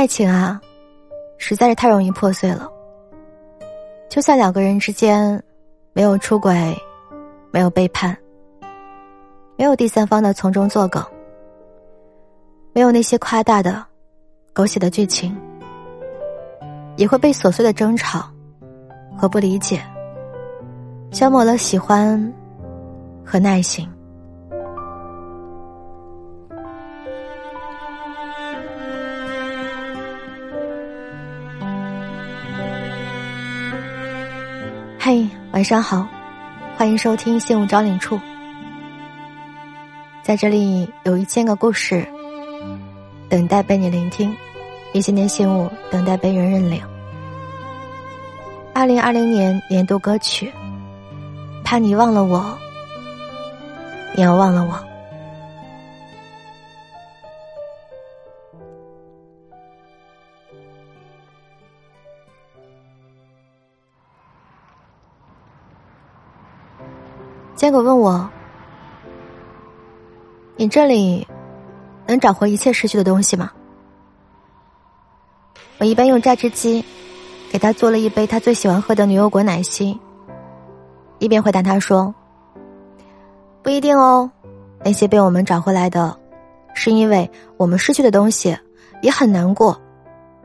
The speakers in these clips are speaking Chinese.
爱情啊，实在是太容易破碎了。就算两个人之间没有出轨，没有背叛，没有第三方的从中作梗，没有那些夸大的、狗血的剧情，也会被琐碎的争吵和不理解消磨了喜欢和耐心。晚上好，欢迎收听《信物招领处》。在这里有一千个故事等待被你聆听，一千年信物等待被人认领。二零二零年年度歌曲，怕你忘了我，你要忘了我。坚果问我：“你这里能找回一切失去的东西吗？”我一边用榨汁机给他做了一杯他最喜欢喝的牛油果奶昔，一边回答他说：“不一定哦，那些被我们找回来的，是因为我们失去的东西也很难过，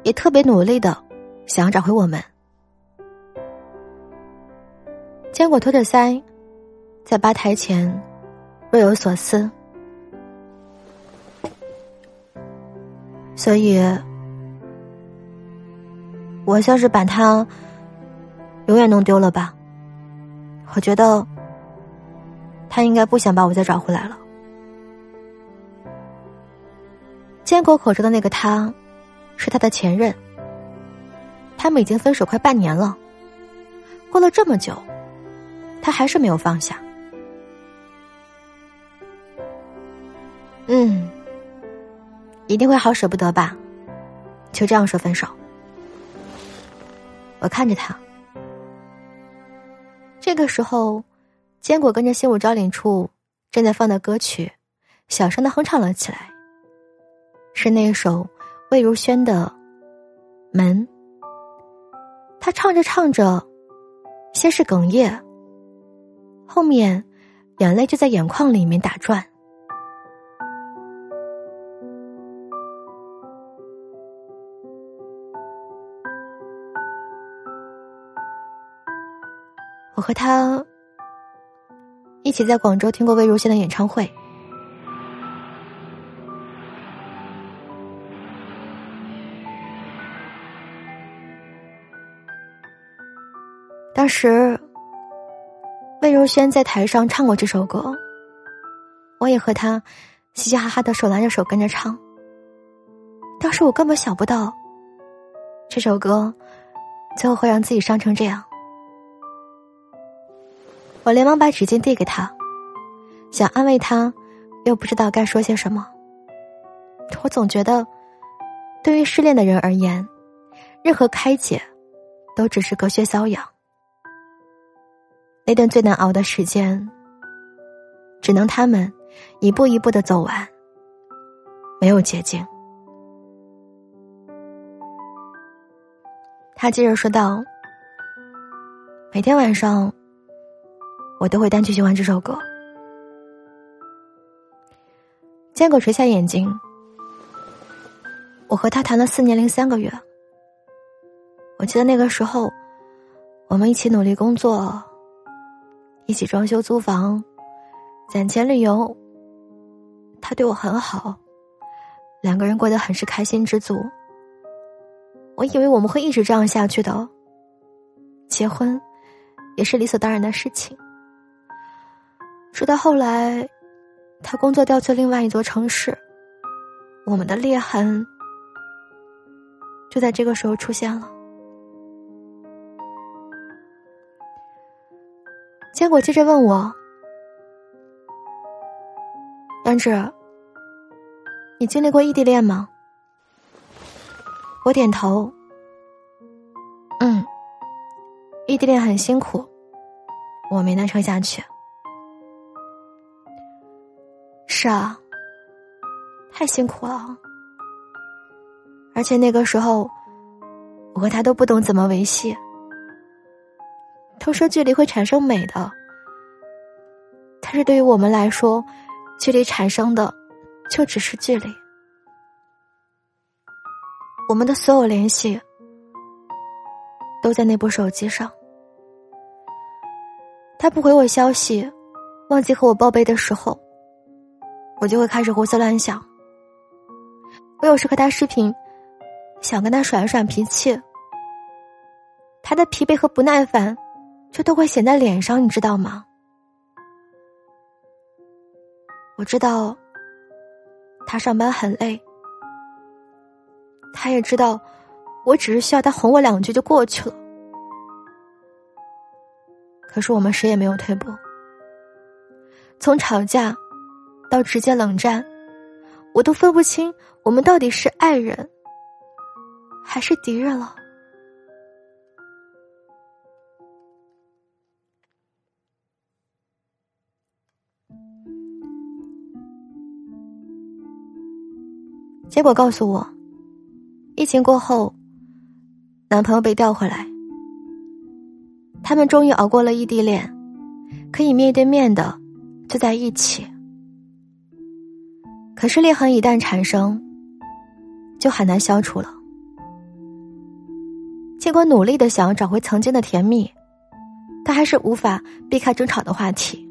也特别努力的想要找回我们。”坚果托着腮。在吧台前，若有所思。所以，我像是把他永远弄丢了吧。我觉得，他应该不想把我再找回来了。坚果口中的那个他，是他的前任。他们已经分手快半年了，过了这么久，他还是没有放下。嗯，一定会好舍不得吧？就这样说分手。我看着他，这个时候，坚果跟着新舞招领处正在放的歌曲，小声的哼唱了起来。是那首魏如萱的《门》。他唱着唱着，先是哽咽，后面眼泪就在眼眶里面打转。和他一起在广州听过魏如萱的演唱会，当时魏如萱在台上唱过这首歌，我也和他嘻嘻哈哈的手拉着手跟着唱。当时我根本想不到，这首歌最后会让自己伤成这样。我连忙把纸巾递给他，想安慰他，又不知道该说些什么。我总觉得，对于失恋的人而言，任何开解，都只是隔靴搔痒。那段最难熬的时间，只能他们一步一步的走完，没有捷径。他接着说道：“每天晚上。”我都会单曲循环这首歌。坚果垂下眼睛，我和他谈了四年零三个月。我记得那个时候，我们一起努力工作，一起装修租房，攒钱旅游。他对我很好，两个人过得很是开心知足。我以为我们会一直这样下去的，结婚也是理所当然的事情。直到后来，他工作调去另外一座城市，我们的裂痕就在这个时候出现了。坚果接着问我：“杨志，你经历过异地恋吗？”我点头。嗯，异地恋很辛苦，我没能撑下去。是啊，太辛苦了，而且那个时候，我和他都不懂怎么维系。都说距离会产生美的，但是对于我们来说，距离产生的就只是距离。我们的所有联系都在那部手机上。他不回我消息，忘记和我报备的时候，我就会开始胡思乱想。我有时和他视频，想跟他耍一耍脾气，他的疲惫和不耐烦，就都会显在脸上，你知道吗？我知道他上班很累，他也知道我只是需要他哄我两句就过去了。可是我们谁也没有退步，从吵架到直接冷战，我都分不清我们到底是爱人还是敌人了。结果告诉我，疫情过后，男朋友被调回来。他们终于熬过了异地恋，可以面对面的坐在一起。可是裂痕一旦产生，就很难消除了。尽管努力的想要找回曾经的甜蜜，但还是无法避开争吵的话题。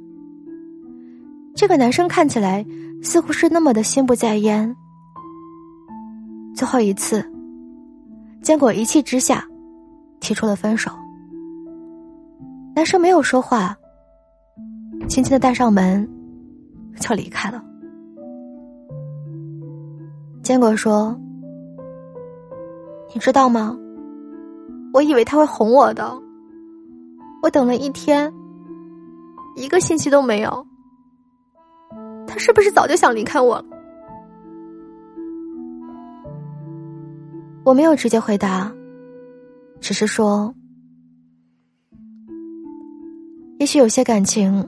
这个男生看起来似乎是那么的心不在焉。最后一次，坚果一气之下提出了分手。男生没有说话，轻轻的带上门，就离开了。坚果说：“你知道吗？我以为他会哄我的，我等了一天，一个信息都没有。他是不是早就想离开我了？”我没有直接回答，只是说。也许有些感情，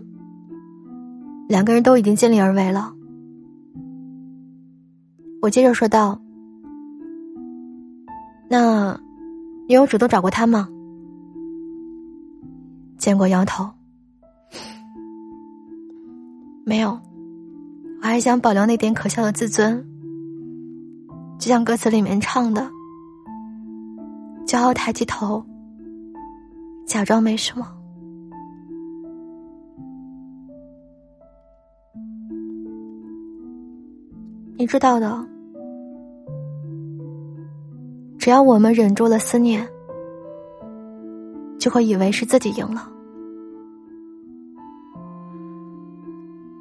两个人都已经尽力而为了。我接着说道：“那，你有主动找过他吗？”见过摇头：“没有，我还想保留那点可笑的自尊，就像歌词里面唱的，骄傲抬起头，假装没什么。”你知道的，只要我们忍住了思念，就会以为是自己赢了。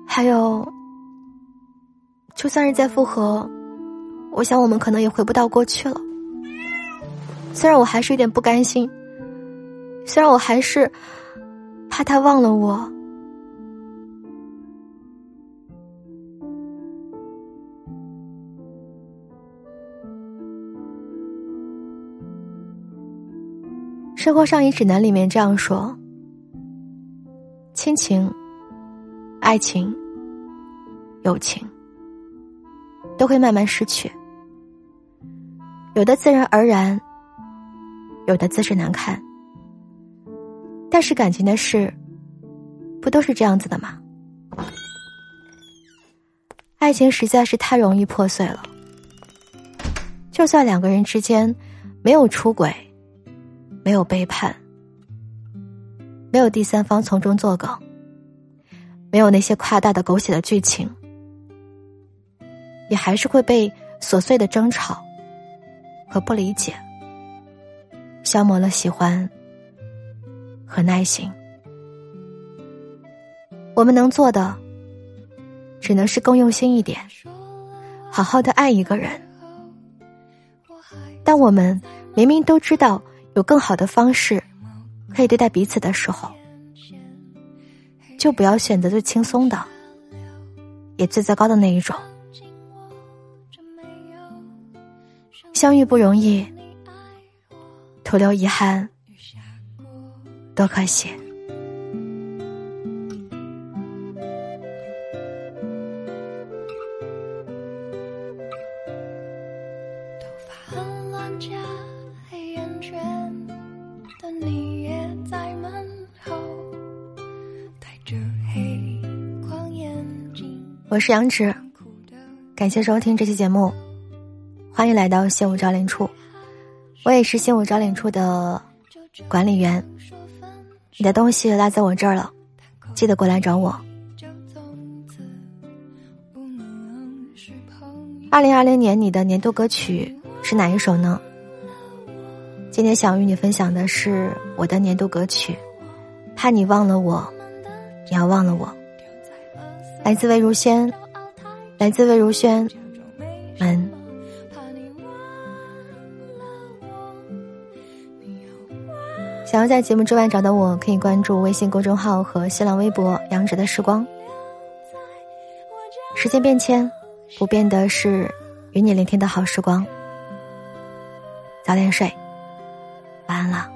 还有，就算是再复合，我想我们可能也回不到过去了。虽然我还是有点不甘心，虽然我还是怕他忘了我。生活上一指南里面这样说：亲情、爱情、友情，都会慢慢失去，有的自然而然，有的自是难看。但是感情的事，不都是这样子的吗？爱情实在是太容易破碎了，就算两个人之间没有出轨。没有背叛，没有第三方从中作梗，没有那些夸大的狗血的剧情，也还是会被琐碎的争吵和不理解消磨了喜欢和耐心。我们能做的，只能是更用心一点，好好的爱一个人。但我们明明都知道。有更好的方式可以对待彼此的时候，就不要选择最轻松的，也最糟糕的那一种。相遇不容易，徒留遗憾，多可惜。我是杨芷，感谢收听这期节目，欢迎来到新舞招领处。我也是新舞招领处的管理员，你的东西落在我这儿了，记得过来找我。二零二零年你的年度歌曲是哪一首呢？今天想与你分享的是我的年度歌曲，怕你忘了我，你要忘了我。来自魏如萱，来自魏如萱，门。想要在节目之外找到我，可以关注微信公众号和新浪微博“杨芷的时光”。时间变迁，不变的是与你聆听的好时光。早点睡，晚安了。